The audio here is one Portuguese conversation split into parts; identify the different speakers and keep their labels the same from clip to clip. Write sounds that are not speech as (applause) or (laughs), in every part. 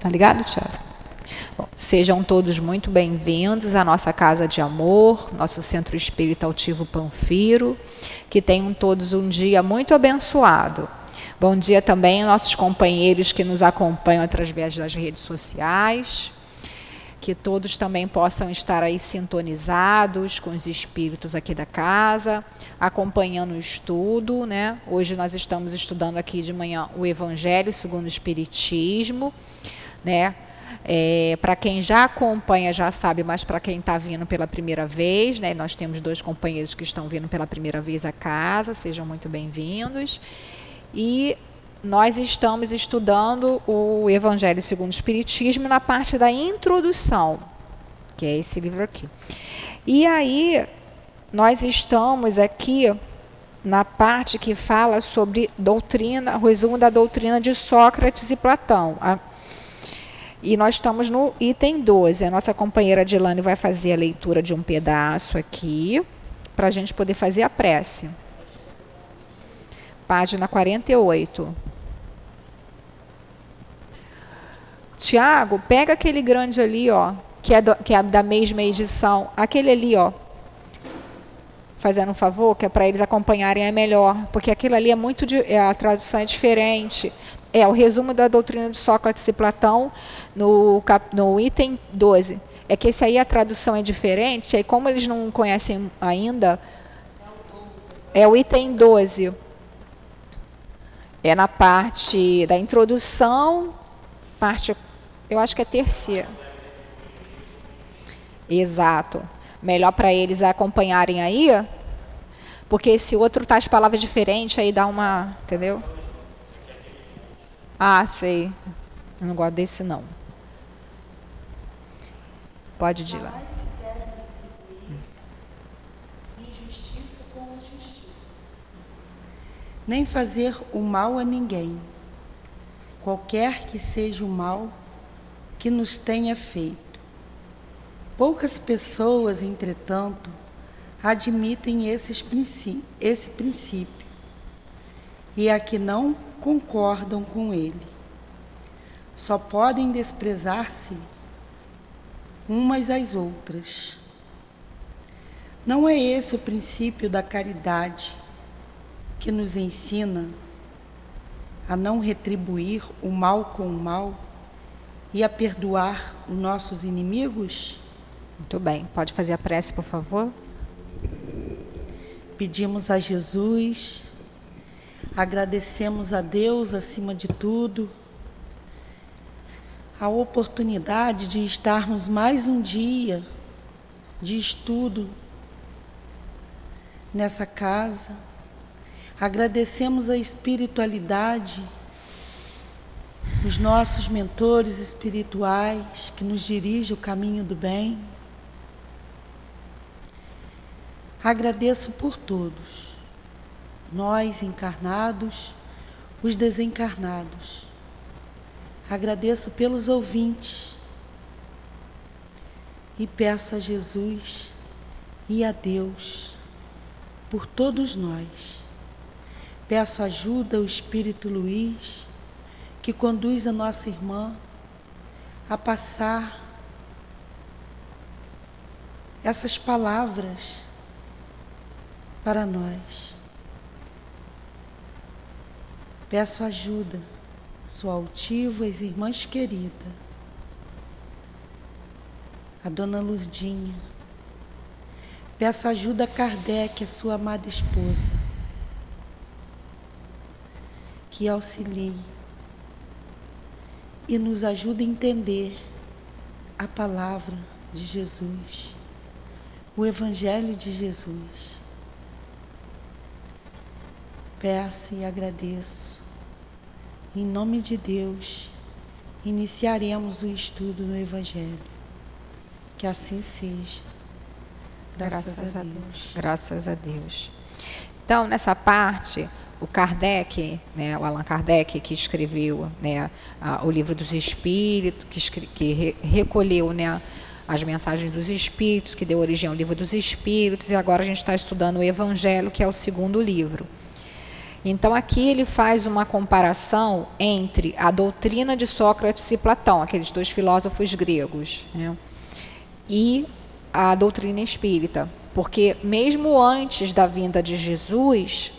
Speaker 1: Tá ligado, Tiago? Bom, sejam todos muito bem-vindos à nossa casa de amor, nosso centro espírita altivo Panfiro. Que tenham todos um dia muito abençoado. Bom dia também aos nossos companheiros que nos acompanham através das redes sociais que todos também possam estar aí sintonizados com os espíritos aqui da casa, acompanhando o estudo, né? Hoje nós estamos estudando aqui de manhã o Evangelho segundo o Espiritismo, né? É, para quem já acompanha já sabe, mas para quem está vindo pela primeira vez, né? Nós temos dois companheiros que estão vindo pela primeira vez à casa, sejam muito bem-vindos. E nós estamos estudando o Evangelho segundo o Espiritismo na parte da introdução, que é esse livro aqui. E aí, nós estamos aqui na parte que fala sobre doutrina, resumo da doutrina de Sócrates e Platão. E nós estamos no item 12. A nossa companheira Dilane vai fazer a leitura de um pedaço aqui, para a gente poder fazer a prece. Página 48. Tiago, pega aquele grande ali, ó, que é, do, que é da mesma edição, aquele ali, ó, fazendo um favor, que é para eles acompanharem é melhor, porque aquilo ali é muito de, é, a tradução é diferente. É o resumo da doutrina de Sócrates e Platão no, no item 12. É que esse aí a tradução é diferente, aí como eles não conhecem ainda, é o item 12. É na parte da introdução, parte eu acho que é terceira. Exato. Melhor para eles acompanharem aí, porque esse outro tá as palavras diferentes, aí dá uma. Entendeu? Ah, sei. Eu não gosto desse não. Pode ir lá.
Speaker 2: Nem fazer o mal a ninguém, qualquer que seja o mal que nos tenha feito. Poucas pessoas, entretanto, admitem esses princípio, esse princípio e a que não concordam com ele. Só podem desprezar-se umas às outras. Não é esse o princípio da caridade que nos ensina a não retribuir o mal com o mal? e a perdoar os nossos inimigos?
Speaker 1: Muito bem. Pode fazer a prece, por favor?
Speaker 2: Pedimos a Jesus, agradecemos a Deus acima de tudo, a oportunidade de estarmos mais um dia de estudo nessa casa. Agradecemos a espiritualidade os nossos mentores espirituais que nos dirigem o caminho do bem. Agradeço por todos, nós encarnados, os desencarnados. Agradeço pelos ouvintes e peço a Jesus e a Deus por todos nós. Peço ajuda ao Espírito Luiz que conduz a nossa irmã a passar essas palavras para nós. Peço ajuda, sua altiva e irmãs querida, a dona Lurdinha. Peço ajuda a Kardec, a sua amada esposa, que auxilie e nos ajuda a entender a palavra de Jesus, o Evangelho de Jesus. Peço e agradeço. Em nome de Deus, iniciaremos o estudo no Evangelho. Que assim seja. Graças, Graças a, Deus. Deus.
Speaker 1: Graças a Deus. Então, nessa parte, o Kardec, né, o Allan Kardec, que escreveu né, a, o livro dos Espíritos, que, que re, recolheu né, as mensagens dos Espíritos, que deu origem ao livro dos Espíritos, e agora a gente está estudando o Evangelho, que é o segundo livro. Então aqui ele faz uma comparação entre a doutrina de Sócrates e Platão, aqueles dois filósofos gregos, né? e a doutrina espírita, porque mesmo antes da vinda de Jesus,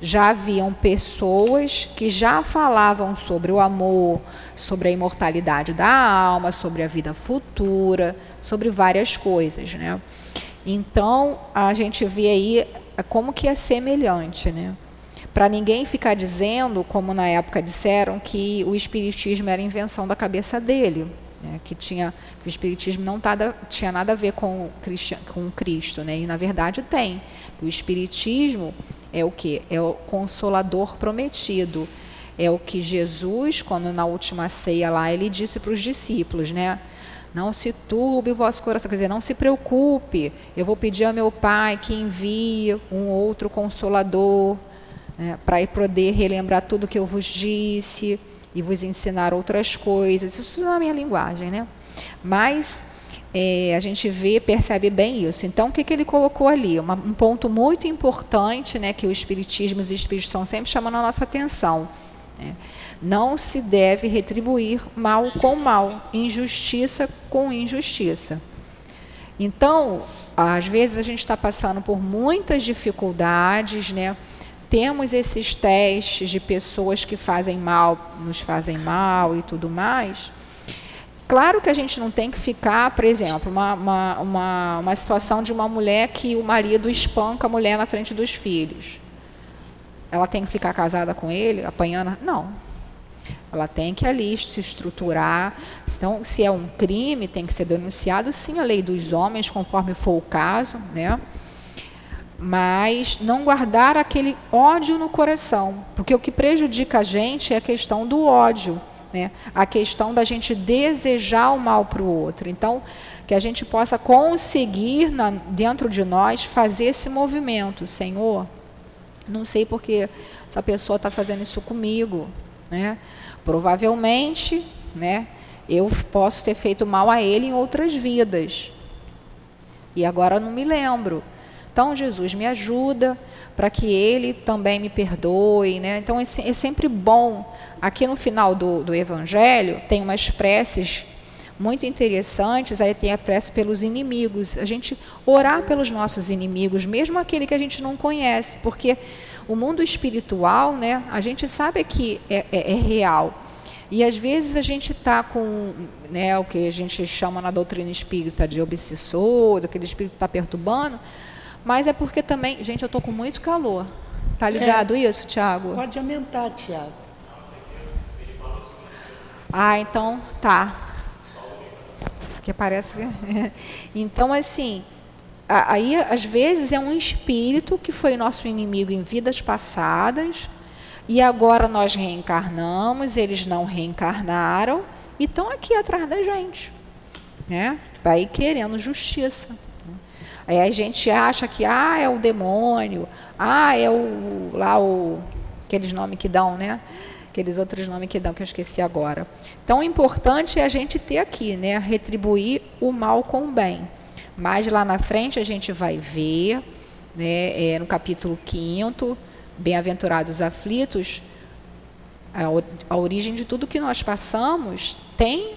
Speaker 1: já haviam pessoas que já falavam sobre o amor, sobre a imortalidade da alma, sobre a vida futura, sobre várias coisas, né? Então, a gente vê aí como que é semelhante, né? Para ninguém ficar dizendo, como na época disseram, que o espiritismo era invenção da cabeça dele, né? que tinha que o espiritismo não tada, tinha nada a ver com, com Cristo, né? E na verdade tem. O espiritismo é o que? É o consolador prometido. É o que Jesus, quando na última ceia lá, ele disse para os discípulos, né? Não se turbe o vosso coração, quer dizer, não se preocupe. Eu vou pedir ao meu Pai que envie um outro consolador né, para poder relembrar tudo que eu vos disse e vos ensinar outras coisas. Isso não é a minha linguagem, né? Mas é, a gente vê, percebe bem isso. Então, o que, que ele colocou ali? Uma, um ponto muito importante, né, que o Espiritismo e os Espíritos estão sempre chamando a nossa atenção. Né? Não se deve retribuir mal com mal, injustiça com injustiça. Então, às vezes a gente está passando por muitas dificuldades, né? Temos esses testes de pessoas que fazem mal, nos fazem mal e tudo mais. Claro que a gente não tem que ficar, por exemplo, uma, uma, uma, uma situação de uma mulher que o marido espanca a mulher na frente dos filhos. Ela tem que ficar casada com ele, apanhando? Não. Ela tem que ali se estruturar. Então, se é um crime, tem que ser denunciado, sim, a lei dos homens, conforme for o caso, né? Mas não guardar aquele ódio no coração, porque o que prejudica a gente é a questão do ódio né? A questão da gente desejar o mal para o outro. Então, que a gente possa conseguir na, dentro de nós fazer esse movimento, Senhor. Não sei porque essa pessoa está fazendo isso comigo, né? Provavelmente, né? Eu posso ter feito mal a ele em outras vidas. E agora não me lembro. Então, Jesus, me ajuda para que ele também me perdoe. Né? Então, é, sempre bom. Aqui no final do, do Evangelho, tem umas preces muito interessantes. Aí tem a prece pelos inimigos. A gente orar pelos nossos inimigos, mesmo aquele que a gente não conhece, porque o mundo espiritual, né, a gente sabe que é, é, é real. E às vezes a gente está com né, o que a gente chama na doutrina espírita de obsessor, daquele espírito que está perturbando, mas é porque também, gente, eu tô com muito calor. Tá ligado é, isso, Tiago?
Speaker 2: Pode aumentar, Tiago.
Speaker 1: Ah, então tá. Que parece. (laughs) então, assim, aí às vezes é um espírito que foi nosso inimigo em vidas passadas e agora nós reencarnamos, eles não reencarnaram e estão aqui atrás da gente, né? Vai querendo justiça. Aí a gente acha que ah, é o demônio, ah, é o lá o aqueles nomes que dão, né? Aqueles outros nomes que dão que eu esqueci agora. Então, o importante é a gente ter aqui, né, retribuir o mal com o bem. Mas lá na frente a gente vai ver, né, é, no capítulo 5 Bem-aventurados aflitos, a, a origem de tudo que nós passamos tem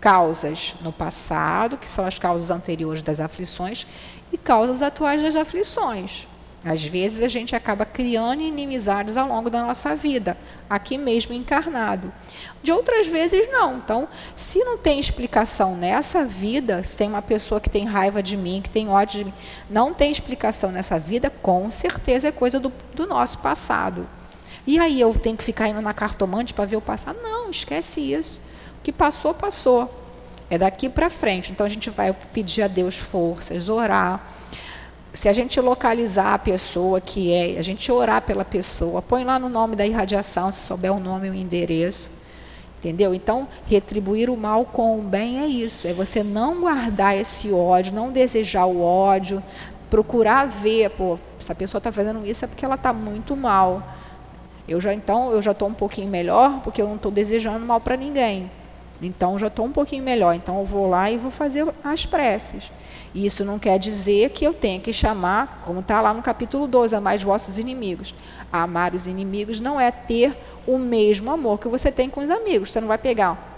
Speaker 1: causas no passado, que são as causas anteriores das aflições, e causas atuais das aflições. Às vezes a gente acaba criando inimizades ao longo da nossa vida, aqui mesmo encarnado. De outras vezes não. Então, se não tem explicação nessa vida, se tem uma pessoa que tem raiva de mim, que tem ódio de mim, não tem explicação nessa vida, com certeza é coisa do, do nosso passado. E aí eu tenho que ficar indo na cartomante para ver o passado? Não, esquece isso. Que passou, passou. É daqui para frente. Então a gente vai pedir a Deus forças, orar. Se a gente localizar a pessoa que é, a gente orar pela pessoa, põe lá no nome da irradiação, se souber o nome e o endereço. Entendeu? Então, retribuir o mal com o bem é isso, é você não guardar esse ódio, não desejar o ódio, procurar ver, pô, essa pessoa está fazendo isso é porque ela está muito mal. Eu já então, eu já estou um pouquinho melhor, porque eu não estou desejando mal para ninguém. Então já estou um pouquinho melhor. Então eu vou lá e vou fazer as preces. Isso não quer dizer que eu tenha que chamar, como está lá no capítulo 12, amar os vossos inimigos. Amar os inimigos não é ter o mesmo amor que você tem com os amigos. Você não vai pegar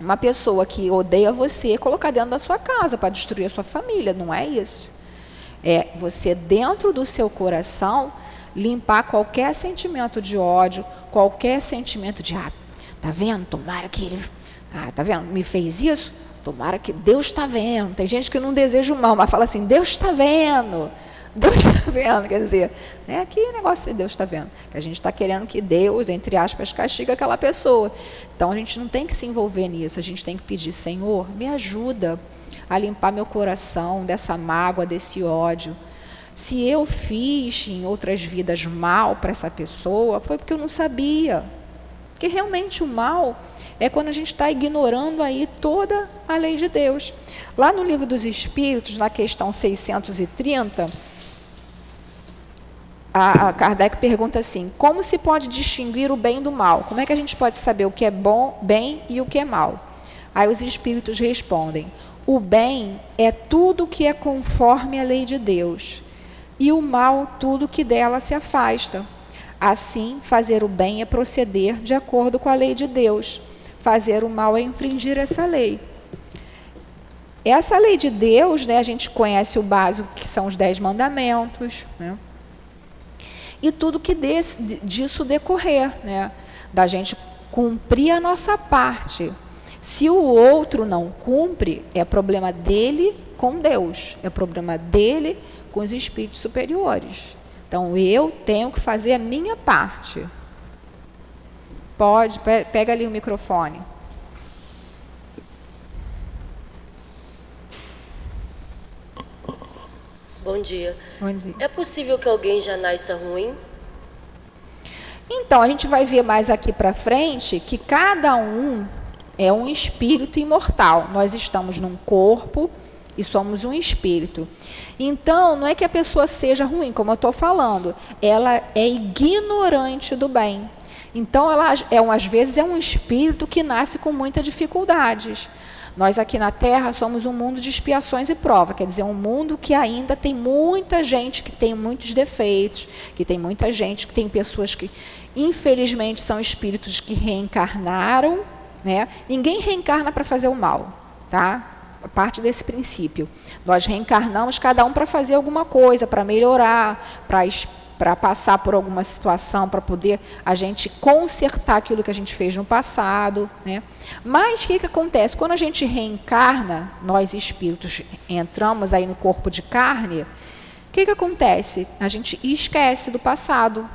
Speaker 1: uma pessoa que odeia você e colocar dentro da sua casa para destruir a sua família. Não é isso. É você, dentro do seu coração, limpar qualquer sentimento de ódio, qualquer sentimento de, ah, tá vendo? Tomara que ele. Ah, tá vendo? Me fez isso? Tomara que Deus está vendo. Tem gente que não deseja o mal, mas fala assim: Deus está vendo. (laughs) Deus está vendo, quer dizer, né, que negócio de Deus está vendo? Que a gente está querendo que Deus, entre aspas, castigue aquela pessoa. Então a gente não tem que se envolver nisso, a gente tem que pedir, Senhor, me ajuda a limpar meu coração dessa mágoa, desse ódio. Se eu fiz em outras vidas mal para essa pessoa, foi porque eu não sabia. Porque realmente o mal é quando a gente está ignorando aí toda a lei de Deus. Lá no livro dos Espíritos, na questão 630, a, a Kardec pergunta assim: como se pode distinguir o bem do mal? Como é que a gente pode saber o que é bom, bem e o que é mal? Aí os espíritos respondem: o bem é tudo que é conforme a lei de Deus, e o mal tudo que dela se afasta. Assim, fazer o bem é proceder de acordo com a lei de Deus. Fazer o mal é infringir essa lei. Essa lei de Deus, né, a gente conhece o básico que são os dez mandamentos, né? e tudo que desse, disso decorrer, né? da gente cumprir a nossa parte. Se o outro não cumpre, é problema dele com Deus, é problema dele com os espíritos superiores. Então eu tenho que fazer a minha parte. Pode, pega ali o microfone.
Speaker 3: Bom dia.
Speaker 1: Bom dia.
Speaker 3: É possível que alguém já nasça ruim?
Speaker 1: Então, a gente vai ver mais aqui para frente que cada um é um espírito imortal. Nós estamos num corpo e somos um espírito. Então, não é que a pessoa seja ruim, como eu estou falando, ela é ignorante do bem. Então, ela é, às vezes, é um espírito que nasce com muitas dificuldades. Nós aqui na Terra somos um mundo de expiações e prova, quer dizer, um mundo que ainda tem muita gente que tem muitos defeitos, que tem muita gente que tem pessoas que, infelizmente, são espíritos que reencarnaram, né? Ninguém reencarna para fazer o mal, tá? parte desse princípio. Nós reencarnamos cada um para fazer alguma coisa, para melhorar, para para passar por alguma situação, para poder a gente consertar aquilo que a gente fez no passado. Né? Mas o que, que acontece? Quando a gente reencarna, nós espíritos entramos aí no corpo de carne, o que, que acontece? A gente esquece do passado.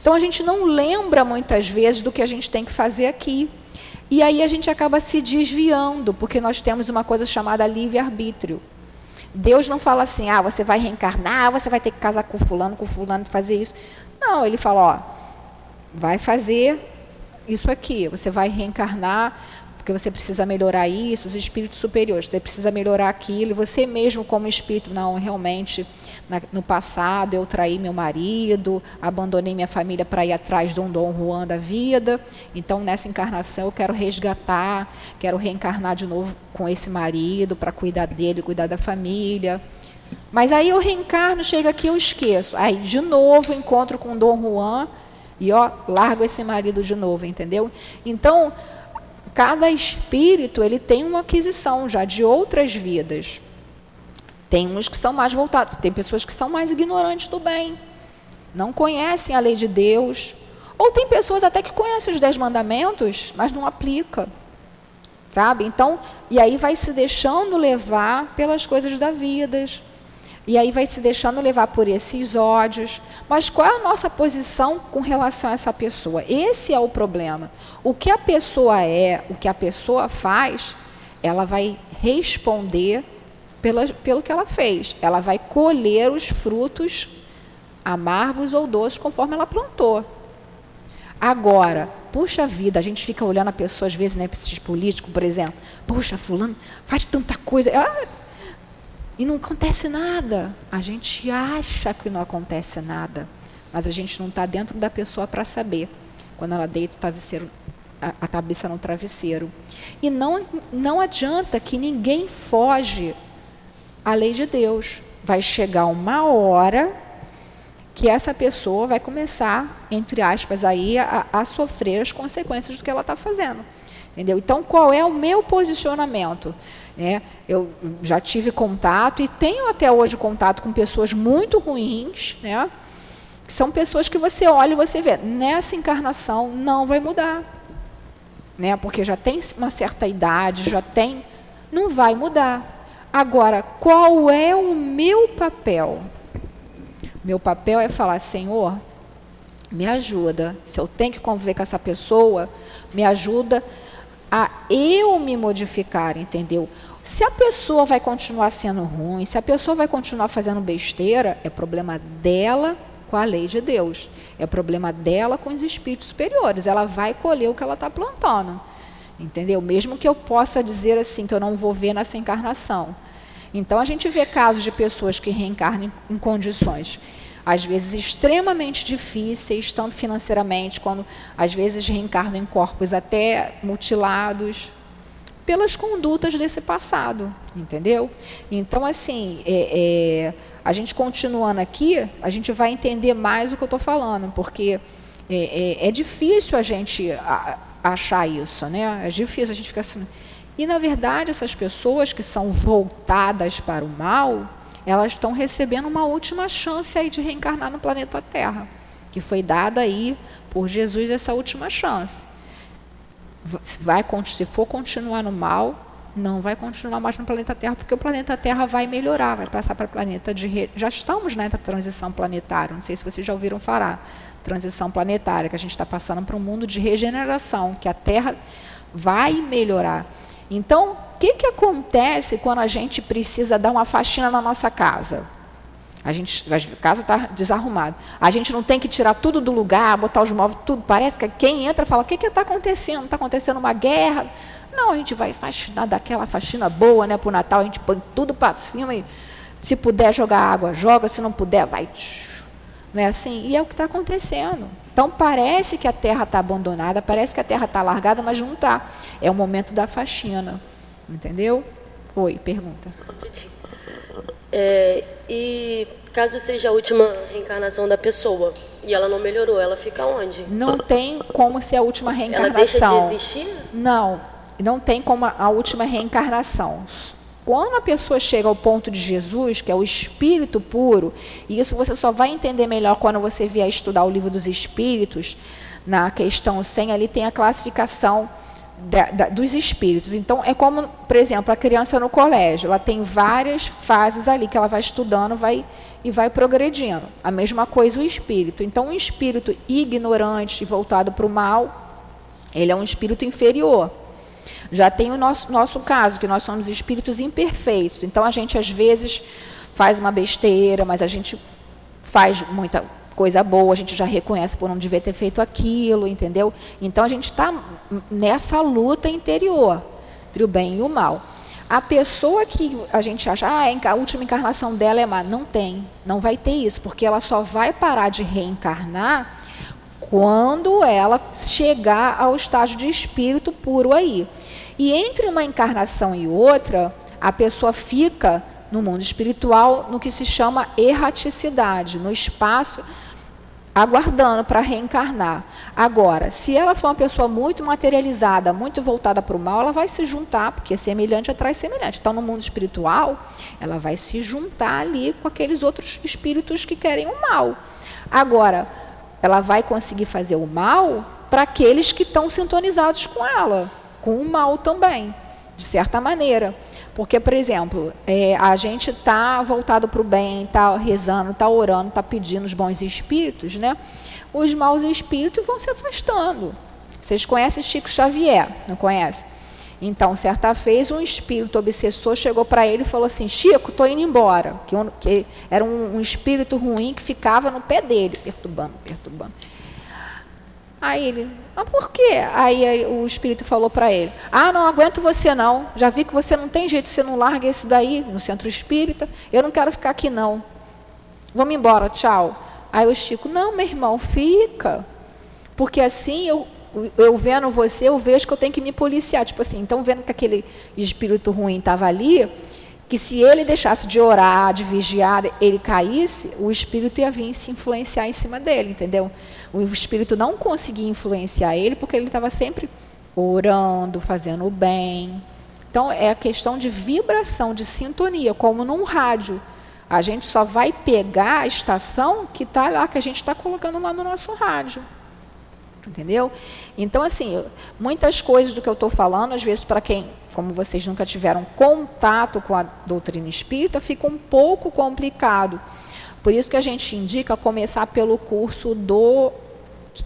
Speaker 1: Então a gente não lembra muitas vezes do que a gente tem que fazer aqui. E aí a gente acaba se desviando, porque nós temos uma coisa chamada livre-arbítrio. Deus não fala assim, ah, você vai reencarnar, você vai ter que casar com fulano, com fulano, fazer isso. Não, ele fala, ó, vai fazer isso aqui, você vai reencarnar porque você precisa melhorar isso, os espíritos superiores, você precisa melhorar aquilo, você mesmo como espírito, não, realmente, na, no passado eu traí meu marido, abandonei minha família para ir atrás de um Dom Juan da vida, então nessa encarnação eu quero resgatar, quero reencarnar de novo com esse marido, para cuidar dele, cuidar da família, mas aí eu reencarno, chega aqui eu esqueço, aí de novo encontro com Dom Juan, e ó, largo esse marido de novo, entendeu? Então, cada espírito ele tem uma aquisição já de outras vidas. Tem uns que são mais voltados, tem pessoas que são mais ignorantes do bem, não conhecem a lei de Deus, ou tem pessoas até que conhecem os dez mandamentos, mas não aplica, sabe? Então, e aí vai se deixando levar pelas coisas da vida, e aí vai se deixando levar por esses ódios. Mas qual é a nossa posição com relação a essa pessoa? Esse é o problema. O que a pessoa é, o que a pessoa faz, ela vai responder pela, pelo que ela fez. Ela vai colher os frutos amargos ou doces conforme ela plantou. Agora, puxa vida, a gente fica olhando a pessoa às vezes, né, esses políticos, por exemplo. Puxa, fulano faz tanta coisa. Ah, e não acontece nada. A gente acha que não acontece nada, mas a gente não está dentro da pessoa para saber. Quando ela deita a, a cabeça no travesseiro. E não, não adianta que ninguém foge à lei de Deus. Vai chegar uma hora que essa pessoa vai começar, entre aspas, aí, a, a sofrer as consequências do que ela está fazendo. Entendeu? Então, qual é o meu posicionamento? É, eu já tive contato e tenho até hoje contato com pessoas muito ruins, né? que são pessoas que você olha e você vê, nessa encarnação não vai mudar. Né? Porque já tem uma certa idade, já tem, não vai mudar. Agora, qual é o meu papel? Meu papel é falar, Senhor, me ajuda. Se eu tenho que conviver com essa pessoa, me ajuda a eu me modificar, entendeu? Se a pessoa vai continuar sendo ruim, se a pessoa vai continuar fazendo besteira, é problema dela com a lei de Deus. É problema dela com os espíritos superiores. Ela vai colher o que ela está plantando. Entendeu? Mesmo que eu possa dizer assim, que eu não vou ver nessa encarnação. Então a gente vê casos de pessoas que reencarnam em condições às vezes extremamente difíceis, tanto financeiramente, quando às vezes reencarnam em corpos até mutilados, pelas condutas desse passado, entendeu? Então, assim, é, é, a gente continuando aqui, a gente vai entender mais o que eu estou falando, porque é, é, é, difícil a gente achar isso, né? É difícil a gente ficar assim. E, na verdade, essas pessoas que são voltadas para o mal, elas estão recebendo uma última chance aí de reencarnar no planeta Terra, que foi dada aí por Jesus essa última chance. Vai, se for continuar no mal, não vai continuar mais no planeta Terra, porque o planeta Terra vai melhorar, vai passar para o planeta de. Re... Já estamos na transição planetária, não sei se vocês já ouviram falar. Transição planetária, que a gente está passando para um mundo de regeneração, que a Terra vai melhorar. Então, o que, que acontece quando a gente precisa dar uma faxina na nossa casa? A gente, a casa está desarrumada. A gente não tem que tirar tudo do lugar, botar os móveis, tudo. Parece que quem entra fala: o que está acontecendo? Está acontecendo uma guerra? Não, a gente vai faxinar daquela faxina boa, né, para o Natal, a gente põe tudo para cima e se puder jogar água, joga, se não puder, vai. Não é assim? E é o que está acontecendo. Então parece que a terra está abandonada, parece que a terra está largada, mas não está. É o momento da faxina. Entendeu? Oi, pergunta.
Speaker 3: É, e caso seja a última reencarnação da pessoa e ela não melhorou, ela fica onde?
Speaker 1: Não tem como ser a última reencarnação. Ela
Speaker 3: deixa de existir?
Speaker 1: Não, não tem como a última reencarnação. Quando a pessoa chega ao ponto de Jesus, que é o Espírito puro, e isso você só vai entender melhor quando você vier estudar o livro dos Espíritos, na questão 100, ali tem a classificação da, da, dos espíritos. Então, é como, por exemplo, a criança no colégio, ela tem várias fases ali que ela vai estudando vai, e vai progredindo. A mesma coisa o espírito. Então, um espírito ignorante e voltado para o mal, ele é um espírito inferior. Já tem o nosso, nosso caso, que nós somos espíritos imperfeitos. Então a gente, às vezes, faz uma besteira, mas a gente faz muita coisa boa, a gente já reconhece por não devia ter feito aquilo, entendeu? Então a gente está nessa luta interior entre o bem e o mal. A pessoa que a gente acha, ah, a última encarnação dela é má, não tem, não vai ter isso, porque ela só vai parar de reencarnar quando ela chegar ao estágio de espírito puro aí. E entre uma encarnação e outra, a pessoa fica no mundo espiritual no que se chama erraticidade, no espaço aguardando para reencarnar. Agora, se ela for uma pessoa muito materializada, muito voltada para o mal, ela vai se juntar, porque semelhante atrai semelhante. Então, no mundo espiritual, ela vai se juntar ali com aqueles outros espíritos que querem o mal. Agora, ela vai conseguir fazer o mal para aqueles que estão sintonizados com ela com o mal também, de certa maneira. Porque, por exemplo, é, a gente está voltado para o bem, está rezando, está orando, está pedindo os bons espíritos, né? Os maus espíritos vão se afastando. Vocês conhecem Chico Xavier, não conhecem? Então, certa vez, um espírito obsessor chegou para ele e falou assim: Chico, estou indo embora. Que, que era um, um espírito ruim que ficava no pé dele, perturbando, perturbando. Aí ele, mas por quê? Aí o espírito falou para ele: Ah, não aguento você não. Já vi que você não tem jeito, você não larga esse daí no centro espírita. Eu não quero ficar aqui não. Vamos embora, tchau. Aí o Chico: Não, meu irmão, fica. Porque assim eu eu vendo você, eu vejo que eu tenho que me policiar. Tipo assim, então vendo que aquele espírito ruim estava ali, que se ele deixasse de orar, de vigiar, ele caísse, o espírito ia vir se influenciar em cima dele, entendeu? O espírito não conseguia influenciar ele porque ele estava sempre orando, fazendo o bem. Então é a questão de vibração, de sintonia, como num rádio. A gente só vai pegar a estação que está lá, que a gente está colocando lá no nosso rádio. Entendeu? Então, assim, muitas coisas do que eu estou falando, às vezes, para quem, como vocês nunca tiveram contato com a doutrina espírita, fica um pouco complicado. Por isso que a gente indica começar pelo curso do,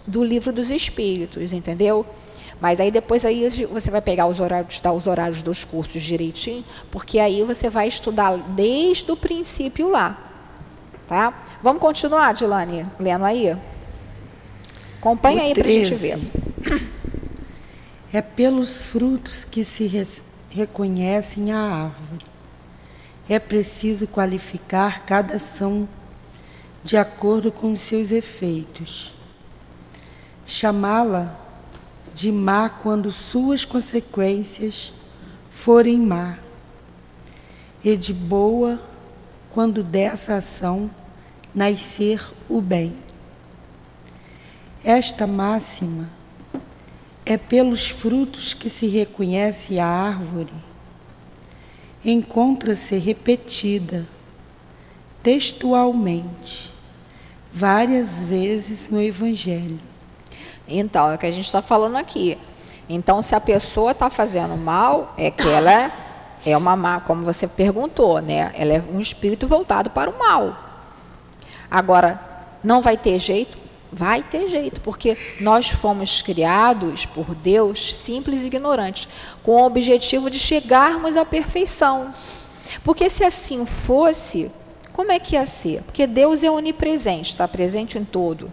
Speaker 1: do livro dos espíritos, entendeu? Mas aí depois aí você vai pegar os horários, dar os horários dos cursos direitinho, porque aí você vai estudar desde o princípio lá. Tá? Vamos continuar, Dilane, lendo aí? Acompanha aí para a gente ver.
Speaker 2: É pelos frutos que se reconhecem a árvore. É preciso qualificar cada ação de acordo com os seus efeitos. Chamá-la de má quando suas consequências forem má, e de boa quando dessa ação nascer o bem. Esta máxima é pelos frutos que se reconhece a árvore, encontra-se repetida textualmente várias vezes no Evangelho.
Speaker 1: Então, é o que a gente está falando aqui. Então, se a pessoa está fazendo mal, é que ela é uma má, como você perguntou, né? Ela é um espírito voltado para o mal. Agora, não vai ter jeito? Vai ter jeito, porque nós fomos criados por Deus simples e ignorantes, com o objetivo de chegarmos à perfeição. Porque se assim fosse, como é que ia ser? Porque Deus é onipresente, está presente em todo.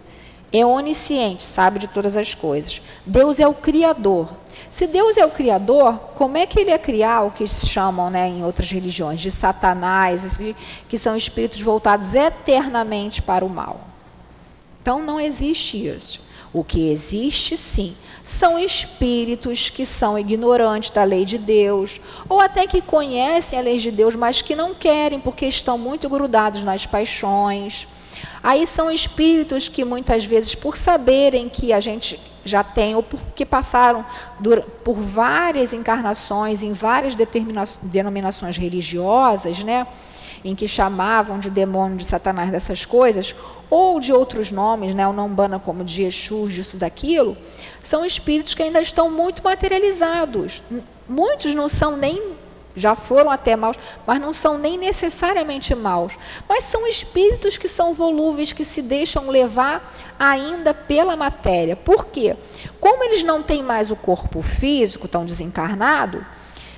Speaker 1: É onisciente, sabe de todas as coisas. Deus é o Criador. Se Deus é o Criador, como é que ele ia criar o que se chamam né, em outras religiões de Satanás, que são espíritos voltados eternamente para o mal? Então não existe isso. O que existe, sim, são espíritos que são ignorantes da lei de Deus, ou até que conhecem a lei de Deus, mas que não querem porque estão muito grudados nas paixões. Aí são espíritos que muitas vezes, por saberem que a gente já tem, ou porque passaram por várias encarnações em várias denominações religiosas, né? Em que chamavam de demônio de Satanás dessas coisas, ou de outros nomes, né, o Umbanda como de Exu, disso, daquilo, são espíritos que ainda estão muito materializados. Muitos não são nem, já foram até maus, mas não são nem necessariamente maus. Mas são espíritos que são volúveis, que se deixam levar ainda pela matéria. Por quê? Como eles não têm mais o corpo físico, estão desencarnados,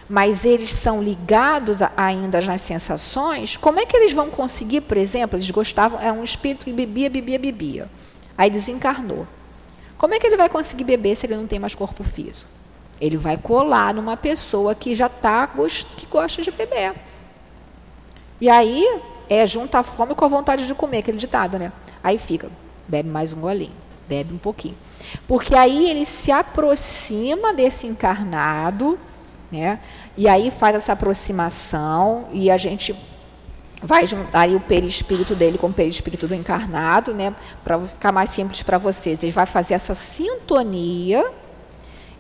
Speaker 1: mas eles são ligados a, ainda nas sensações, como é que eles vão conseguir, por exemplo, eles gostavam, era um espírito que bebia, bebia, bebia. Aí desencarnou. Como é que ele vai conseguir beber se ele não tem mais corpo físico? Ele vai colar numa pessoa que já está que gosta de beber. E aí é junta a fome com a vontade de comer, aquele ditado, né? Aí fica, bebe mais um golinho, bebe um pouquinho. Porque aí ele se aproxima desse encarnado, né? E aí faz essa aproximação e a gente vai juntar aí o perispírito dele com o perispírito do encarnado, né? Para ficar mais simples para vocês. Ele vai fazer essa sintonia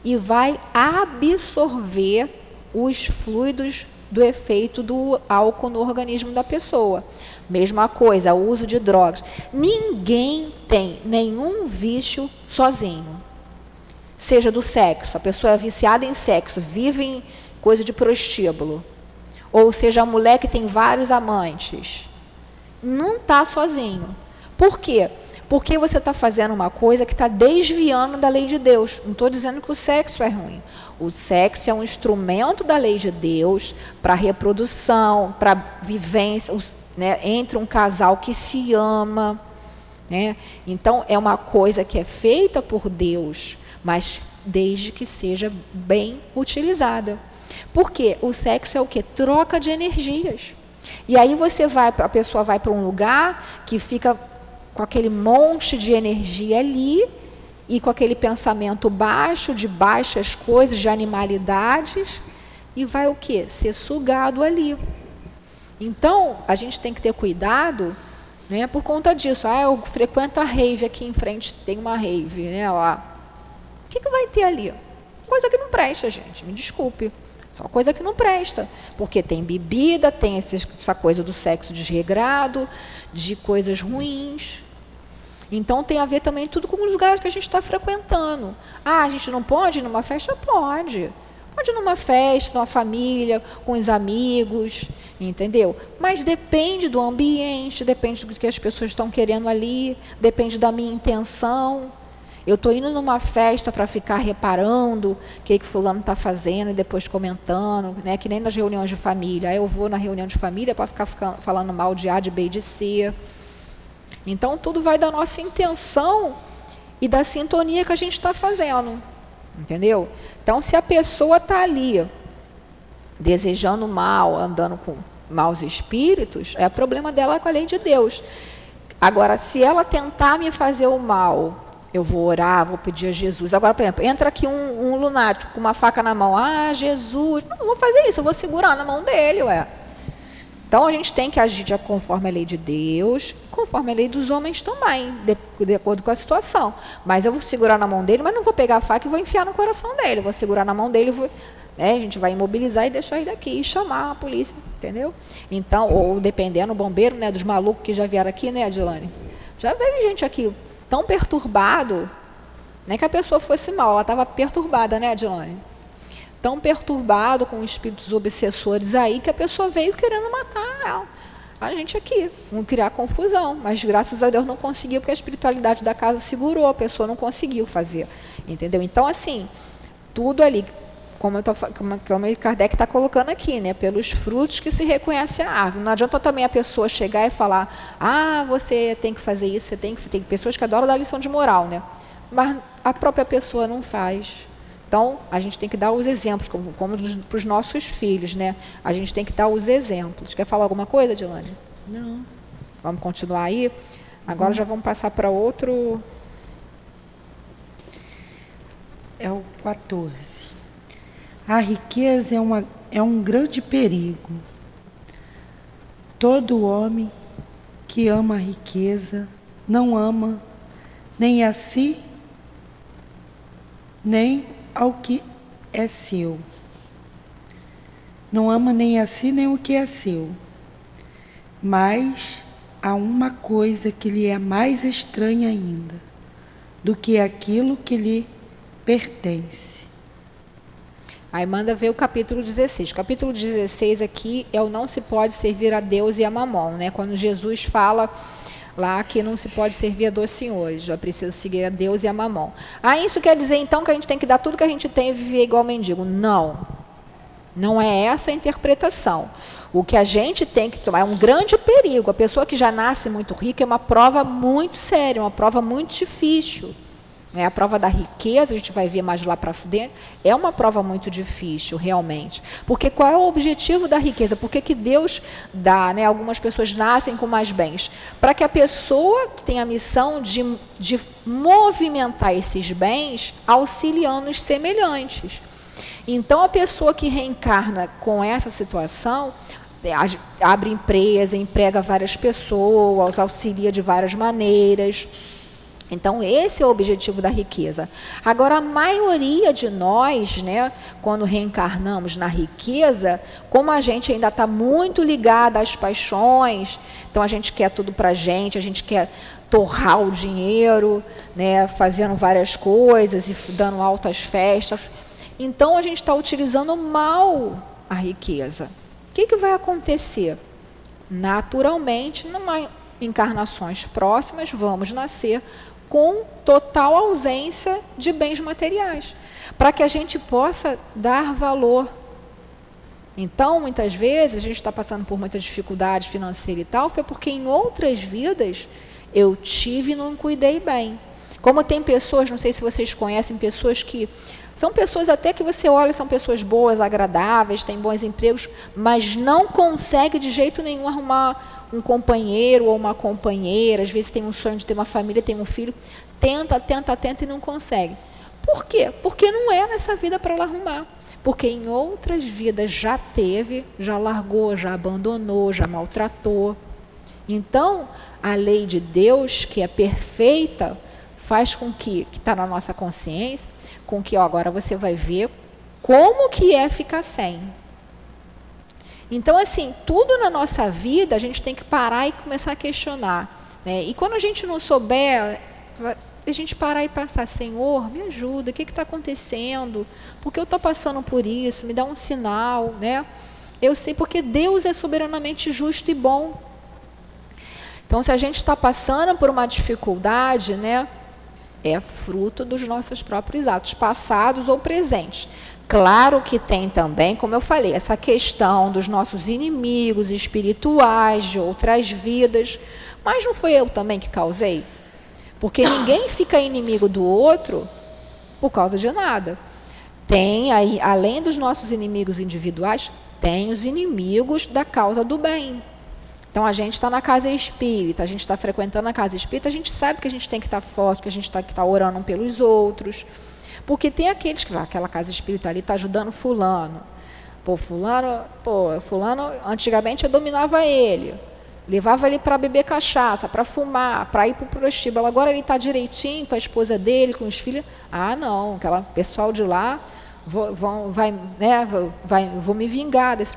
Speaker 1: e vai absorver os fluidos do efeito do álcool no organismo da pessoa. Mesma coisa, o uso de drogas. Ninguém tem nenhum vício sozinho seja do sexo, a pessoa é viciada em sexo, vive em coisa de prostíbulo, ou seja, a mulher que tem vários amantes, não está sozinho. Por quê? Porque você está fazendo uma coisa que está desviando da lei de Deus. Não estou dizendo que o sexo é ruim. O sexo é um instrumento da lei de Deus para reprodução, para vivência né, entre um casal que se ama. Né? Então, é uma coisa que é feita por Deus mas desde que seja bem utilizada. Porque o sexo é o que? Troca de energias. E aí você vai, a pessoa vai para um lugar que fica com aquele monte de energia ali, e com aquele pensamento baixo, de baixas coisas, de animalidades, e vai o quê? Ser sugado ali. Então, a gente tem que ter cuidado né, por conta disso. Ah, eu frequento a rave aqui em frente, tem uma rave, né, lá. Que, que vai ter ali? Coisa que não presta, gente, me desculpe. Só coisa que não presta. Porque tem bebida, tem essa coisa do sexo desregrado, de coisas ruins. Então tem a ver também tudo com os lugares que a gente está frequentando. Ah, a gente não pode ir numa festa? Pode. Pode ir numa festa, numa família, com os amigos, entendeu? Mas depende do ambiente, depende do que as pessoas estão querendo ali, depende da minha intenção. Eu estou indo numa festa para ficar reparando o que, que fulano está fazendo e depois comentando, né? que nem nas reuniões de família. Aí eu vou na reunião de família para ficar falando mal de A, de B e de C. Então, tudo vai da nossa intenção e da sintonia que a gente está fazendo. Entendeu? Então, se a pessoa está ali desejando mal, andando com maus espíritos, é problema dela com a lei de Deus. Agora, se ela tentar me fazer o mal, eu vou orar, vou pedir a Jesus. Agora, por exemplo, entra aqui um, um lunático com uma faca na mão. Ah, Jesus. Não, não vou fazer isso, eu vou segurar na mão dele, ué. Então a gente tem que agir de, conforme a lei de Deus, conforme a lei dos homens também, de, de, acordo com a situação. Mas eu vou segurar na mão dele, mas não vou pegar a faca e vou enfiar no coração dele. Vou segurar na mão dele, vou, né, a gente vai imobilizar e deixar ele aqui e chamar a polícia, entendeu? Então, ou dependendo, o bombeiro, né, dos malucos que já vieram aqui, né, Adilane? Já veio gente aqui tão perturbado, nem que a pessoa fosse mal, ela estava perturbada, né, Adilane? tão perturbado com espíritos obsessores aí que a pessoa veio querendo matar a gente aqui, vão criar confusão, mas graças a Deus não conseguiu porque a espiritualidade da casa segurou, a pessoa não conseguiu fazer, entendeu? Então assim, tudo ali, como, eu tô, como, como o Kardec está colocando aqui, né, pelos frutos que se reconhece a árvore. Não adianta também a pessoa chegar e falar, ah, você tem que fazer isso, você tem que, tem pessoas que adoram dar lição de moral, né? Mas a própria pessoa não faz, então, a gente tem que dar os exemplos, como, como para os nossos filhos, né? A gente tem que dar os exemplos. Quer falar alguma coisa, Dilane?
Speaker 2: Não.
Speaker 1: Vamos continuar aí? Agora já vamos passar para outro.
Speaker 2: É o 14. A riqueza é, uma, é um grande perigo. Todo homem que ama a riqueza não ama nem a si, nem ao que é seu. Não ama nem a si nem o que é seu. Mas há uma coisa que lhe é mais estranha ainda do que aquilo que lhe pertence.
Speaker 1: Aí manda ver o capítulo 16. O capítulo 16 aqui é o não se pode servir a Deus e a mamon, né? Quando Jesus fala lá que não se pode servir a dois senhores, já precisa seguir a Deus e a mamão. Ah, isso quer dizer então que a gente tem que dar tudo que a gente tem e viver igual mendigo? Não. Não é essa a interpretação. O que a gente tem que tomar é um grande perigo. A pessoa que já nasce muito rica é uma prova muito séria, uma prova muito difícil. É a prova da riqueza, a gente vai ver mais lá para dentro, é uma prova muito difícil, realmente. Porque qual é o objetivo da riqueza? Por que, que Deus dá? Né? Algumas pessoas nascem com mais bens. Para que a pessoa que tem a missão de, de movimentar esses bens auxiliando os semelhantes. Então, a pessoa que reencarna com essa situação, é, abre empresa, emprega várias pessoas, auxilia de várias maneiras então, esse é o objetivo da riqueza. Agora, a maioria de nós, né, quando reencarnamos na riqueza, como a gente ainda está muito ligada às paixões, então a gente quer tudo para a gente, a gente quer torrar o dinheiro, né, fazendo várias coisas e dando altas festas. Então, a gente está utilizando mal a riqueza. O que, que vai acontecer? Naturalmente, numa encarnações próximas, vamos nascer com total ausência de bens materiais, para que a gente possa dar valor. Então, muitas vezes, a gente está passando por muita dificuldade financeira e tal, foi porque em outras vidas eu tive e não cuidei bem. Como tem pessoas, não sei se vocês conhecem, pessoas que São pessoas até que você olha, são pessoas boas, agradáveis, têm bons empregos, mas não consegue de jeito nenhum arrumar um companheiro ou uma companheira. Às vezes tem um sonho de ter uma família, tem um filho, tenta, tenta, tenta e não consegue. Por quê? Porque não é nessa vida para ela arrumar. Porque em outras vidas já teve, já largou, já abandonou, já maltratou. Então, a lei de Deus, que é perfeita, faz com que, que está na nossa consciência, com que ó, agora você vai ver como que é ficar sem. Então, assim, tudo na nossa vida a gente tem que parar e começar a questionar. Né? E quando a gente não souber, a gente parar e pensar, Senhor, me ajuda, o que está acontecendo? Por que eu estou passando por isso? Me dá um sinal, né? Eu sei, porque Deus é soberanamente justo e bom. Então, se a gente está passando por uma dificuldade, né? É fruto dos nossos próprios atos, passados ou presentes. Claro que tem também, como eu falei, essa questão dos nossos inimigos espirituais, de outras vidas. Mas não foi eu também que causei? Porque ninguém (coughs) fica inimigo do outro por causa de nada. Tem aí, além dos nossos inimigos individuais, tem os inimigos da causa do bem. Então a gente está na casa espírita, a gente está frequentando a casa espírita, a gente sabe que a gente tem que estar tá forte, que a gente tem que estar tá orando um pelos outros. Porque tem aqueles que, aquela casa espírita ali está ajudando fulano. Pô, fulano, pô, fulano, antigamente eu dominava ele. Levava ele para beber cachaça, para fumar, para ir para o prostíbulo. Agora ele está direitinho com a esposa dele, com os filhos. Ah, não, aquela pessoal de lá vou, vão, vai, né, vai, vou me vingar desse.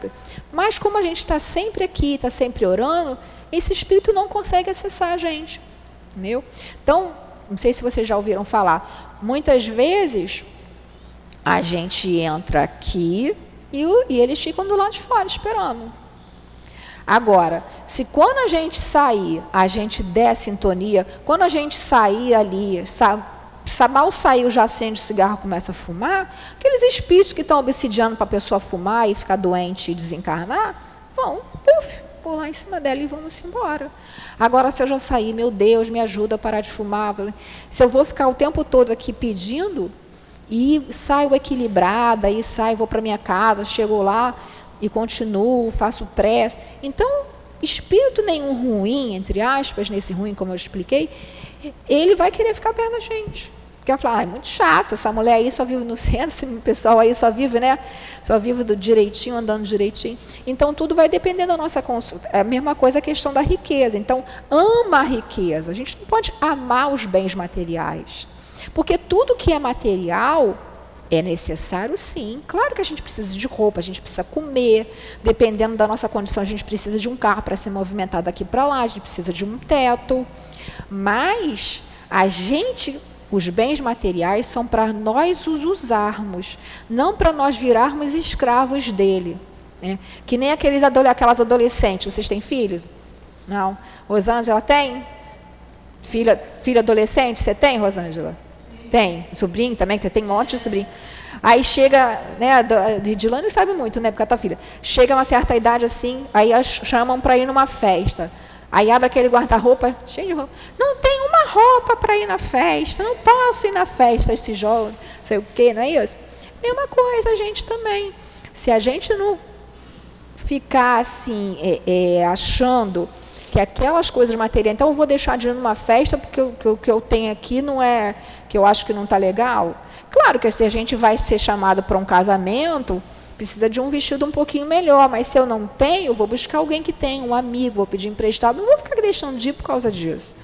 Speaker 1: Mas como a gente está sempre aqui, está sempre orando, esse espírito não consegue acessar a gente. Entendeu? Então, não sei se vocês já ouviram falar, muitas vezes a gente entra aqui e, e eles ficam do lado de fora esperando. Agora, se quando a gente sair, a gente der sintonia, quando a gente sair ali, sabe, mal saiu, já acende o cigarro começa a fumar, aqueles espíritos que estão obsidiando para a pessoa fumar e ficar doente e desencarnar, vão, puf, pular em cima dela e vamos embora. Agora, se eu já sair, meu Deus, me ajuda a parar de fumar. Se eu vou ficar o tempo todo aqui pedindo, e saio equilibrada, e saio, vou para minha casa, chego lá, e continuo, faço prece. Então, espírito nenhum ruim, entre aspas, nesse ruim, como eu expliquei, ele vai querer ficar perto da gente. Porque ela fala, ah, é muito chato, essa mulher aí só vive no (laughs) centro, esse pessoal aí só vive, né? Só vive do direitinho, andando direitinho. Então, tudo vai depender da nossa consulta. É a mesma coisa a questão da riqueza. Então, ama a riqueza. A gente não pode amar os bens materiais. Porque tudo que é material é necessário sim. Claro que a gente precisa de roupa, a gente precisa comer. Dependendo da nossa condição, a gente precisa de um carro para se movimentar daqui para lá, a gente precisa de um teto. Mas a gente, os bens materiais são para nós os usarmos, não para nós virarmos escravos dele. Né? Que nem aqueles aquelas adolescentes. Vocês têm filhos? Não. Rosângela tem? Filha, filha adolescente? Você tem, Rosângela? Tem. Sobrinho também, você tem um monte de sobrinho. Aí chega, né, de sabe muito, né, porque ela tá filha. Chega uma certa idade assim, aí as chamam para ir numa festa. Aí abre aquele guarda-roupa, cheio de roupa. Não tem uma roupa para ir na festa, não posso ir na festa, esse jogo, sei o quê, não é isso? Mesma coisa a gente também. Se a gente não ficar assim, é, é, achando que aquelas coisas materiais, então eu vou deixar de ir numa festa porque o que eu tenho aqui não é que eu acho que não está legal. Claro que se a gente vai ser chamado para um casamento, precisa de um vestido um pouquinho melhor, mas se eu não tenho, vou buscar alguém que tem, um amigo, vou pedir emprestado, não vou ficar deixando de ir por causa disso.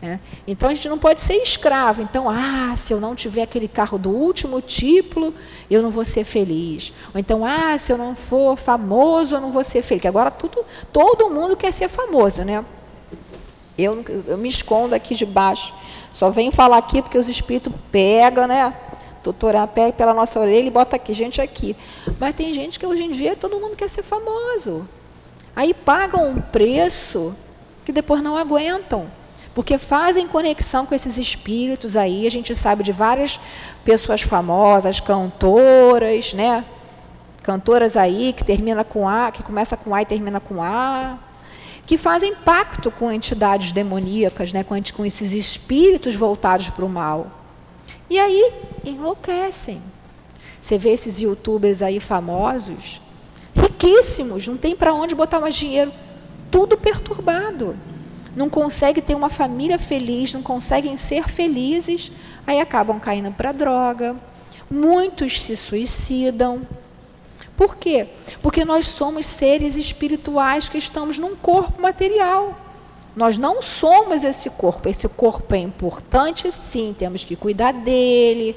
Speaker 1: Né? Então a gente não pode ser escravo. Então, ah, se eu não tiver aquele carro do último tipo, eu não vou ser feliz. Ou então, ah, se eu não for famoso, eu não vou ser feliz. Que agora tudo, todo mundo quer ser famoso, né? Eu, eu me escondo aqui debaixo só vem falar aqui porque os espíritos pegam, né? Doutora pega pela nossa orelha e bota aqui, gente aqui. Mas tem gente que hoje em dia todo mundo quer ser famoso. Aí pagam um preço que depois não aguentam. Porque fazem conexão com esses espíritos aí, a gente sabe de várias pessoas famosas, cantoras, né? Cantoras aí que termina com A, que começa com A e termina com A que fazem pacto com entidades demoníacas, né, com esses espíritos voltados para o mal. E aí enlouquecem. Você vê esses youtubers aí famosos, riquíssimos, não tem para onde botar mais dinheiro, tudo perturbado. Não consegue ter uma família feliz, não conseguem ser felizes, aí acabam caindo para droga. Muitos se suicidam. Por quê? Porque nós somos seres espirituais que estamos num corpo material. Nós não somos esse corpo. Esse corpo é importante, sim. Temos que cuidar dele,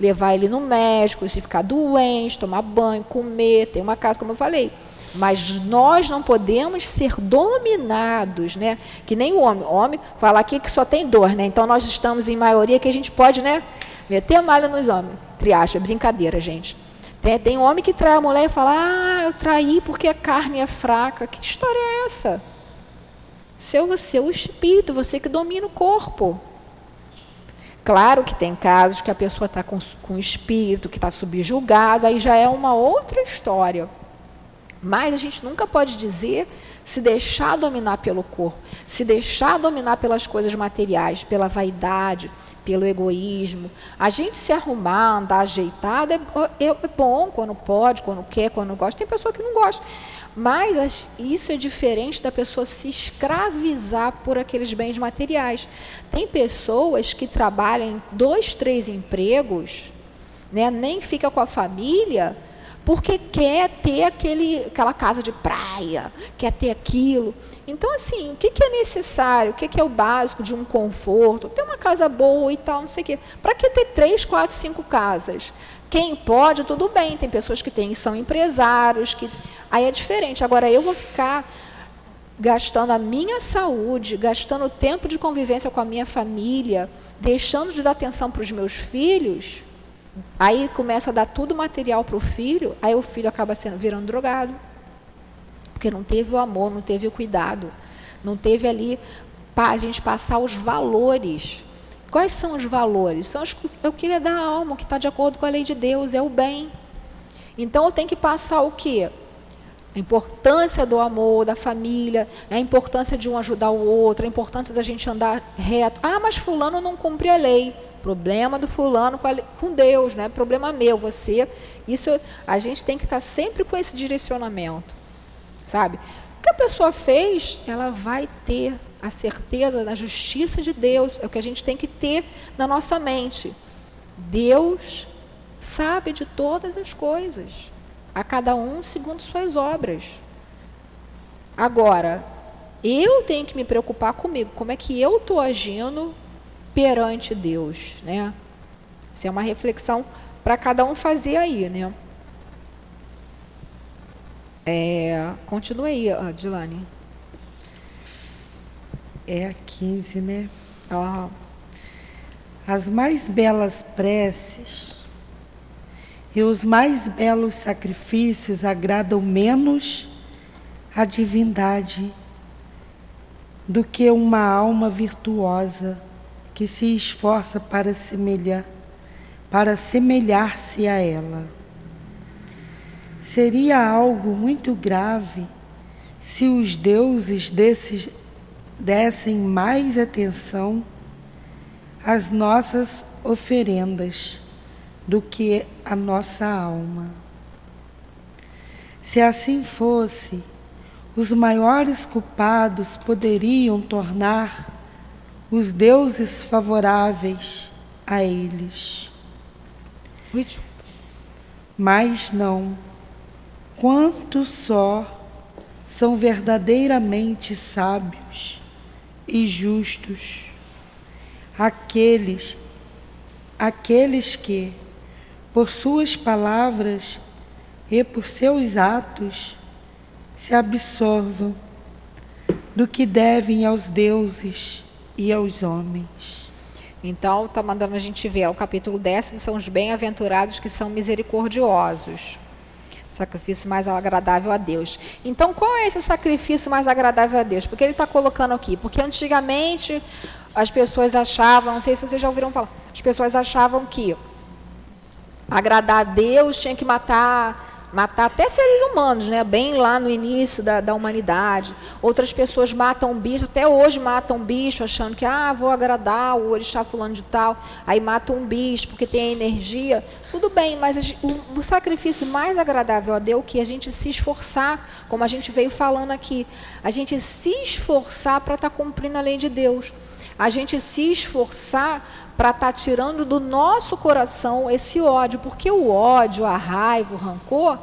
Speaker 1: levar ele no médico, se ficar doente, tomar banho, comer, ter uma casa, como eu falei. Mas nós não podemos ser dominados, né? Que nem o homem. O homem fala aqui que só tem dor, né? Então nós estamos em maioria que a gente pode, né? Meter malha nos homens. Triacho, é brincadeira, gente. Tem, tem homem que trai a mulher e fala: Ah, eu traí porque a carne é fraca. Que história é essa? Seu, seu espírito, você que domina o corpo. Claro que tem casos que a pessoa está com, com o espírito, que está subjugado, aí já é uma outra história. Mas a gente nunca pode dizer se deixar dominar pelo corpo, se deixar dominar pelas coisas materiais, pela vaidade, pelo egoísmo. A gente se arrumar, andar ajeitado é, é, é bom quando pode, quando quer, quando gosta. Tem pessoa que não gosta. Mas isso é diferente da pessoa se escravizar por aqueles bens materiais. Tem pessoas que trabalham em dois, três empregos, né, nem fica com a família, porque quer ter aquele, aquela casa de praia, quer ter aquilo. Então, assim, o que, que é necessário? O que, que é o básico de um conforto? Ter uma casa boa e tal, não sei o quê. Para que ter três, quatro, cinco casas? Quem pode, tudo bem. Tem pessoas que têm, são empresários, que aí é diferente. Agora, eu vou ficar gastando a minha saúde, gastando tempo de convivência com a minha família, deixando de dar atenção para os meus filhos Aí começa a dar tudo material para o filho, aí o filho acaba sendo virando drogado. Porque não teve o amor, não teve o cuidado, não teve ali para a gente passar os valores. Quais são os valores? São os, é o que é da alma, que está de acordo com a lei de Deus, é o bem. Então eu tenho que passar o quê? A importância do amor, da família, a importância de um ajudar o outro, a importância da gente andar reto. Ah, mas fulano não cumpre a lei. Problema do fulano com Deus, não é problema meu, você. Isso a gente tem que estar sempre com esse direcionamento, sabe? O que a pessoa fez, ela vai ter a certeza da justiça de Deus, é o que a gente tem que ter na nossa mente. Deus sabe de todas as coisas, a cada um segundo suas obras. Agora, eu tenho que me preocupar comigo, como é que eu estou agindo perante Deus, né? Isso é uma reflexão para cada um fazer aí, né? É, continue aí, Dilane.
Speaker 2: É a 15, né? Ah. As mais belas preces e os mais belos sacrifícios agradam menos a divindade do que uma alma virtuosa que se esforça para semelhar, para semelhar-se a ela. Seria algo muito grave se os deuses desses dessem mais atenção às nossas oferendas do que a nossa alma. Se assim fosse, os maiores culpados poderiam tornar os deuses favoráveis a eles. Mas não, quanto só são verdadeiramente sábios e justos aqueles aqueles que por suas palavras e por seus atos se absorvam do que devem aos deuses e aos homens.
Speaker 1: Então, está mandando a gente ver, o capítulo décimo são os bem-aventurados que são misericordiosos. Sacrifício mais agradável a Deus. Então, qual é esse sacrifício mais agradável a Deus? Porque ele está colocando aqui. Porque antigamente as pessoas achavam, não sei se vocês já ouviram falar, as pessoas achavam que agradar a Deus tinha que matar matar até seres humanos, né? bem lá no início da, da humanidade. Outras pessoas matam bicho, até hoje matam bicho, achando que ah, vou agradar o orixá fulano de tal, aí matam um bicho porque tem energia. Tudo bem, mas o, o sacrifício mais agradável a Deus é que a gente se esforçar, como a gente veio falando aqui, a gente se esforçar para estar tá cumprindo a lei de Deus. A gente se esforçar para estar tá tirando do nosso coração esse ódio, porque o ódio, a raiva, o rancor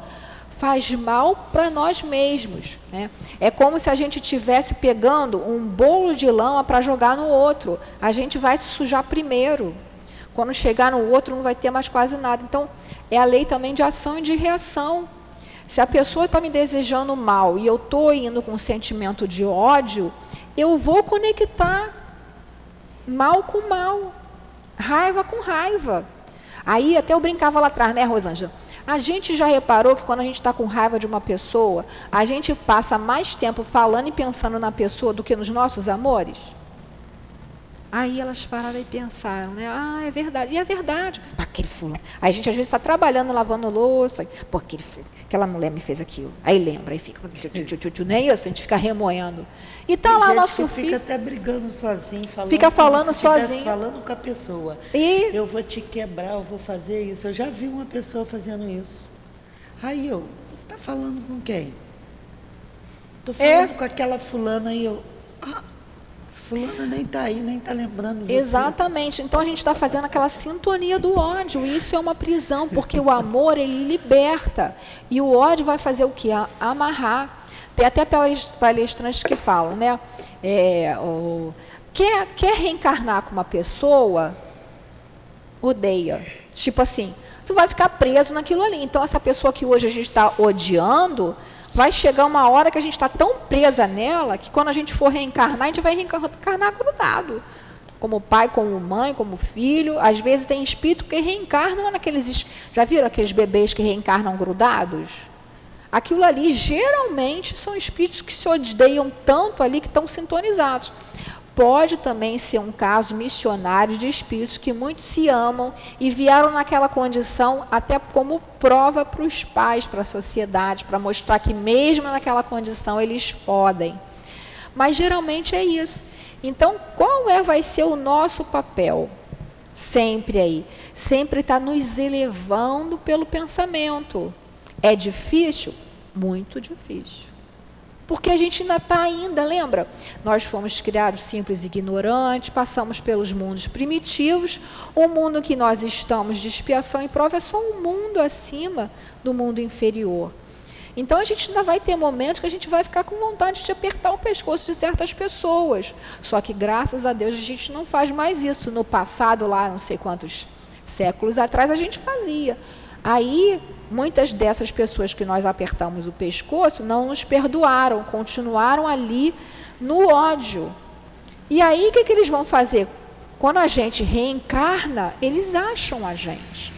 Speaker 1: faz mal para nós mesmos. Né? É como se a gente estivesse pegando um bolo de lama para jogar no outro. A gente vai se sujar primeiro. Quando chegar no outro, não vai ter mais quase nada. Então, é a lei também de ação e de reação. Se a pessoa está me desejando mal e eu estou indo com um sentimento de ódio, eu vou conectar mal com mal. Raiva com raiva. Aí até eu brincava lá atrás, né, Rosângela? A gente já reparou que quando a gente está com raiva de uma pessoa, a gente passa mais tempo falando e pensando na pessoa do que nos nossos amores? Aí elas pararam e pensaram, né? Ah, é verdade. E é verdade. Aquele fulano. Aí a gente às vezes está trabalhando, lavando louça. Pô, aquele, aquela mulher me fez aquilo. Aí lembra, aí fica. Não é isso? A gente fica remoendo. E tá Tem lá nosso filho.
Speaker 2: Fica até brigando sozinho, falando.
Speaker 1: Fica falando sozinho.
Speaker 2: Falando com a pessoa. E? Eu vou te quebrar, eu vou fazer isso. Eu já vi uma pessoa fazendo isso. Aí eu, você está falando com quem? Estou falando é. com aquela fulana e eu. Ah, Fulano nem está aí, nem está lembrando.
Speaker 1: Exatamente. Então a gente está fazendo aquela sintonia do ódio. Isso é uma prisão, porque o amor ele liberta. E o ódio vai fazer o quê? Amarrar. Tem até palestrantes que falam, né? É, o, quer, quer reencarnar com uma pessoa, odeia. Tipo assim, você vai ficar preso naquilo ali. Então, essa pessoa que hoje a gente está odiando, vai chegar uma hora que a gente está tão presa nela que quando a gente for reencarnar, a gente vai reencarnar grudado. Como pai, como mãe, como filho. Às vezes tem espírito que reencarnam naqueles. Já viram aqueles bebês que reencarnam grudados? Aquilo ali geralmente são espíritos que se odeiam tanto ali que estão sintonizados pode também ser um caso missionário de espíritos que muitos se amam e vieram naquela condição até como prova para os pais, para a sociedade, para mostrar que mesmo naquela condição eles podem. Mas geralmente é isso. Então, qual é vai ser o nosso papel? Sempre aí, sempre está nos elevando pelo pensamento. É difícil? Muito difícil. Porque a gente ainda está ainda, lembra? Nós fomos criados simples e ignorantes, passamos pelos mundos primitivos. O mundo que nós estamos de expiação e prova é só um mundo acima do mundo inferior. Então a gente ainda vai ter momentos que a gente vai ficar com vontade de apertar o pescoço de certas pessoas. Só que graças a Deus a gente não faz mais isso. No passado, lá não sei quantos séculos atrás, a gente fazia. Aí muitas dessas pessoas que nós apertamos o pescoço não nos perdoaram, continuaram ali no ódio. E aí o que, que eles vão fazer? Quando a gente reencarna, eles acham a gente.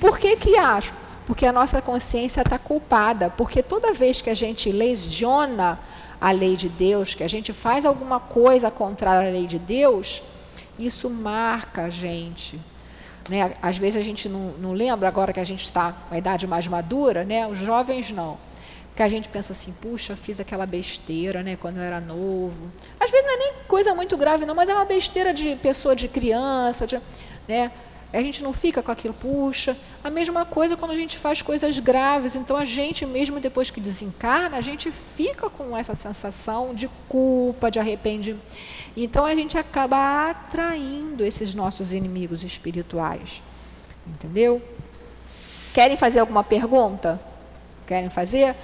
Speaker 1: Por que, que acham? Porque a nossa consciência está culpada. Porque toda vez que a gente lesiona a lei de Deus, que a gente faz alguma coisa contrária à lei de Deus, isso marca a gente. Né? Às vezes a gente não, não lembra, agora que a gente está com a idade mais madura, né? os jovens não. Que a gente pensa assim, puxa, fiz aquela besteira né? quando eu era novo. Às vezes não é nem coisa muito grave, não, mas é uma besteira de pessoa, de criança. De, né? A gente não fica com aquilo, puxa. A mesma coisa quando a gente faz coisas graves. Então a gente, mesmo depois que desencarna, a gente fica com essa sensação de culpa, de arrependimento. Então a gente acaba atraindo esses nossos inimigos espirituais. Entendeu? Querem fazer alguma pergunta? Querem fazer?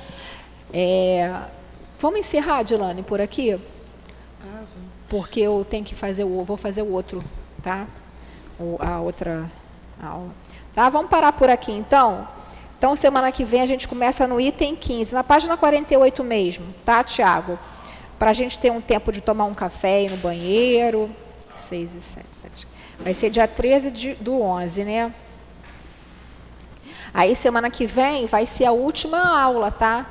Speaker 1: É, vamos encerrar, Dilane, por aqui? Ah, Porque eu tenho que fazer o. Vou fazer o outro, tá? O, a outra aula. Tá? Vamos parar por aqui então? Então, semana que vem a gente começa no item 15, na página 48 mesmo, tá, Tiago? Para a gente ter um tempo de tomar um café no banheiro. 6 e 7, 7. Vai ser dia 13 de, do 11, né? Aí semana que vem vai ser a última aula, tá?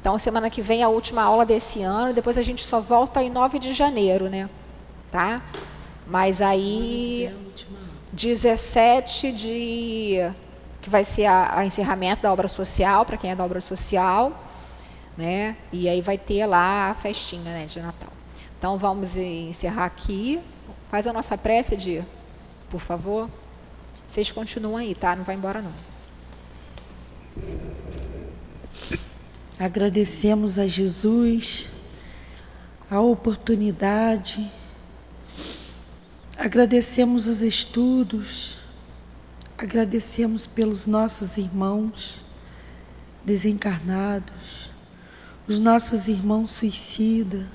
Speaker 1: Então semana que vem é a última aula desse ano, depois a gente só volta em 9 de janeiro, né? Tá? Mas aí 17 de que vai ser a, a encerramento da obra social, para quem é da obra social, né? E aí vai ter lá a festinha né, de Natal. Então vamos encerrar aqui. Faz a nossa prece, de, por favor. Vocês continuam aí, tá? Não vai embora não.
Speaker 2: Agradecemos a Jesus a oportunidade, agradecemos os estudos, agradecemos pelos nossos irmãos desencarnados, os nossos irmãos suicidas,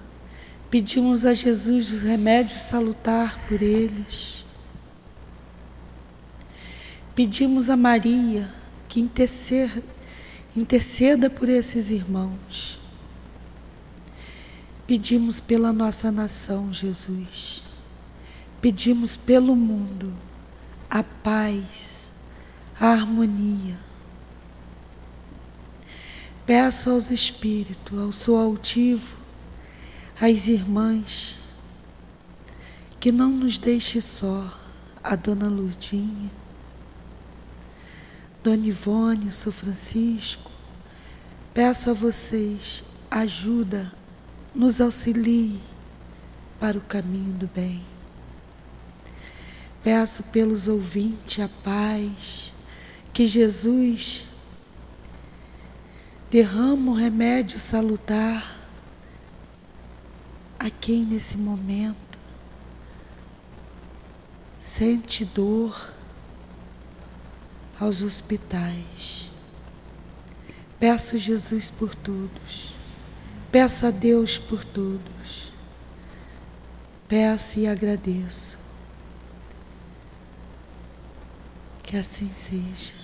Speaker 2: pedimos a Jesus o remédio salutar por eles. Pedimos a Maria que interceda, interceda por esses irmãos. Pedimos pela nossa nação, Jesus. Pedimos pelo mundo a paz, a harmonia. Peço aos Espíritos, ao Sou Altivo, às irmãs, que não nos deixe só, a Dona Lurdinha, Dona Ivone, São Francisco. Peço a vocês ajuda nos auxilie para o caminho do bem. Peço pelos ouvintes a paz, que Jesus derrama o remédio salutar a quem nesse momento sente dor aos hospitais. Peço Jesus por todos. Peço a Deus por todos. Peço e agradeço. Que assim seja.